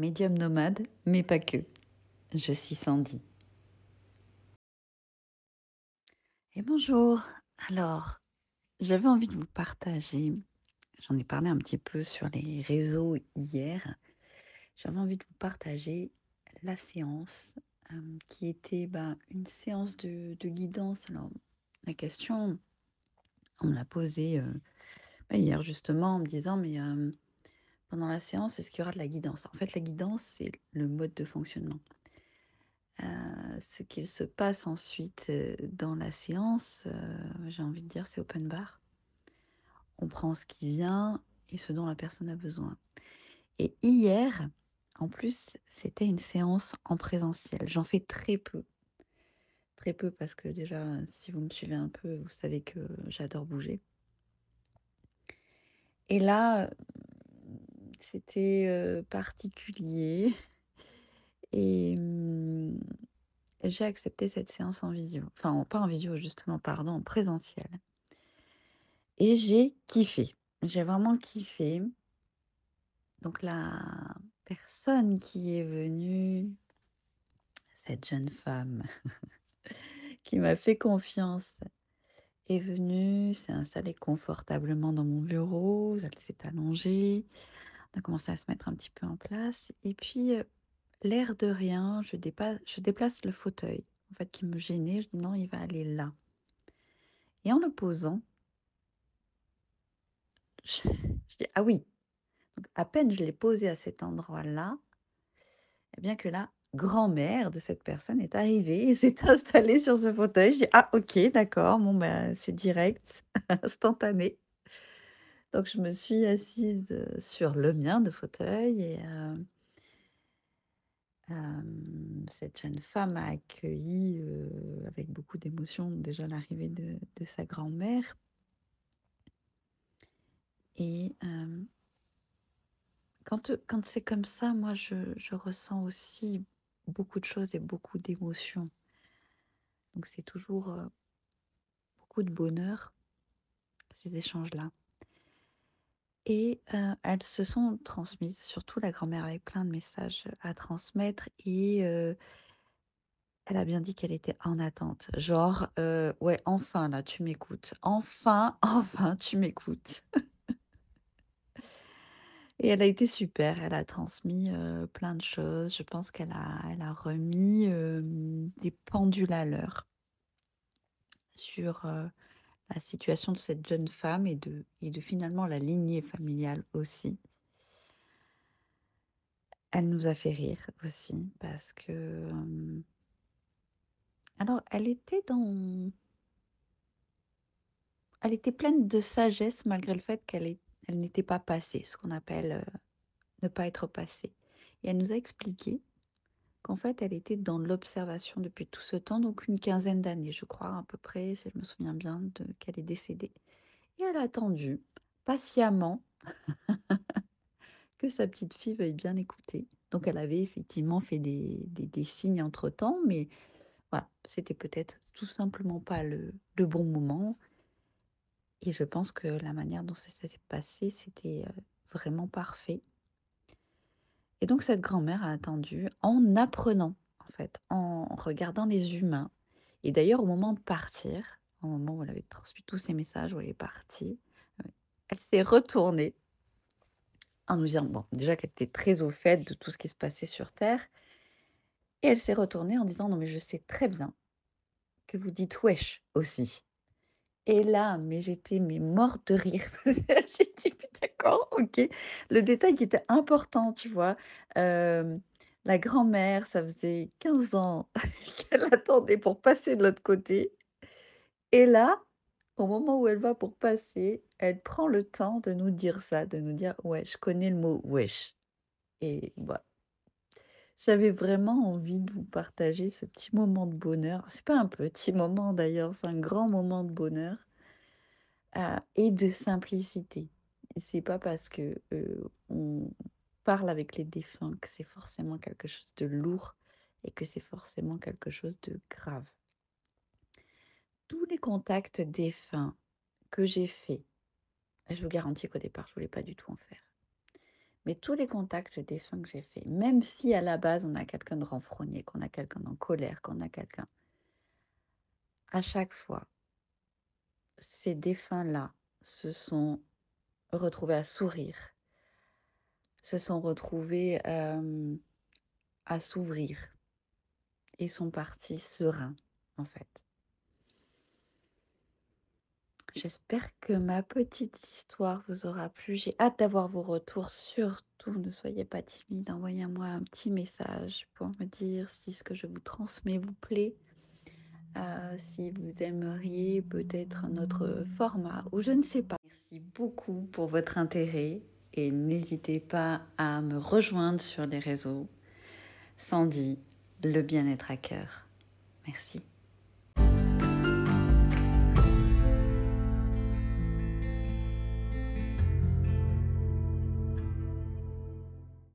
médium nomade, mais pas que. Je suis Sandy. Et bonjour. Alors, j'avais envie de vous partager, j'en ai parlé un petit peu sur les réseaux hier, j'avais envie de vous partager la séance euh, qui était ben, une séance de, guidance. Alors, la question, on me l'a posée euh, ben, hier justement en me disant, mais euh, pendant la séance, est-ce qu'il y aura de la guidance? En fait, la guidance, c'est le mode de fonctionnement. Euh, ce qu'il se passe ensuite euh, dans la séance, euh, j'ai envie de dire, c'est open bar. On prend ce qui vient et ce dont la personne a besoin. Et hier, en plus, c'était une séance en présentiel. J'en fais très peu. Très peu parce que déjà, si vous me suivez un peu, vous savez que j'adore bouger. Et là, c'était particulier. Et hum, j'ai accepté cette séance en visio. Enfin, pas en visio, justement, pardon, en présentiel. Et j'ai kiffé. J'ai vraiment kiffé. Donc la personne qui est venue, cette jeune femme qui m'a fait confiance, est venue, s'est installée confortablement dans mon bureau, elle s'est allongée, on a commencé à se mettre un petit peu en place. Et puis, l'air de rien, je déplace le fauteuil, en fait, qui me gênait. Je dis non, il va aller là. Et en le posant, je, dis ah oui. Donc, à peine je l'ai posé à cet endroit-là, eh bien que la grand-mère de cette personne est arrivée et s'est installée sur ce fauteuil. Je dis ah ok, d'accord, bon ben c'est direct, instantané. Donc je me suis assise sur le mien de fauteuil et cette jeune femme a accueilli avec beaucoup d'émotion déjà l'arrivée de, de sa grand-mère. Et quand, quand c'est comme ça, moi je, je ressens aussi beaucoup de choses et beaucoup d'émotions. Donc c'est toujours beaucoup de bonheur, ces échanges-là. Et elles se sont transmises, surtout la grand-mère avait plein de messages à transmettre et elle a bien dit qu'elle était en attente. Genre, ouais, enfin là, tu m'écoutes. Enfin, enfin, tu m'écoutes. Et elle a été super, elle a transmis plein de choses. Je pense qu'elle a, elle a remis des pendules à l'heure sur la situation de cette jeune femme et de, et de finalement la lignée familiale aussi. Elle nous a fait rire aussi parce que... alors, elle était dans... Elle était pleine de sagesse malgré le fait qu'elle elle n'était pas passée, ce qu'on appelle ne pas être passée. Et elle nous a expliqué qu'en fait, elle était dans l'observation depuis tout ce temps, donc une quinzaine d'années, je crois, à peu près, si je me souviens bien, de qu'elle est décédée. Et elle a attendu patiemment que sa petite fille veuille bien écouter. Donc, elle avait effectivement fait des, des- des signes entre-temps, mais voilà, c'était peut-être tout simplement pas le, le bon moment. Et je pense que la manière dont ça s'est passé, c'était euh, vraiment parfait. Et donc cette grand-mère a attendu en apprenant, en fait, en regardant les humains. Et d'ailleurs, au moment de partir, au moment où elle avait transmis tous ces messages, où elle est partie, euh, elle s'est retournée en nous disant, bon, déjà qu'elle était très au fait de tout ce qui se passait sur Terre, et elle s'est retournée en disant, non mais je sais très bien que vous dites wesh aussi. Et là, mais j'étais mais morte de rire. J'ai dit: «Mais d'accord, OK». Le détail qui était important, tu vois? La grand-mère, ça faisait 15 ans qu'elle attendait pour passer de l'autre côté et là, au moment où elle va pour passer, elle prend le temps de nous dire ça, de nous dire: «Ouais, je connais le mot wesh» et bah, j'avais vraiment envie de vous partager ce petit moment de bonheur. C'est pas un petit moment d'ailleurs, c'est un grand moment de bonheur. Et de simplicité. C'est pas parce que, on parle avec les défunts que c'est forcément quelque chose de lourd et que c'est forcément quelque chose de grave. Tous les contacts défunts que j'ai faits, je vous garantis qu'au départ, je voulais pas du tout en faire. Mais tous les contacts défunts que j'ai faits, même si à la base on a quelqu'un de renfrogné, qu'on a quelqu'un en colère, qu'on a quelqu'un, à chaque fois, ces défunts-là se sont retrouvés à sourire, se sont retrouvés euh, à s'ouvrir et sont partis sereins, en fait. J'espère que ma petite histoire vous aura plu. J'ai hâte d'avoir vos retours. Surtout, ne soyez pas timide. Envoyez-moi un petit message pour me dire si ce que je vous transmets vous plaît. Euh, si vous aimeriez peut-être notre format ou je ne sais pas. Beaucoup pour votre intérêt et n'hésitez pas à me rejoindre sur les réseaux. Sandy, le bien-être à cœur. Merci.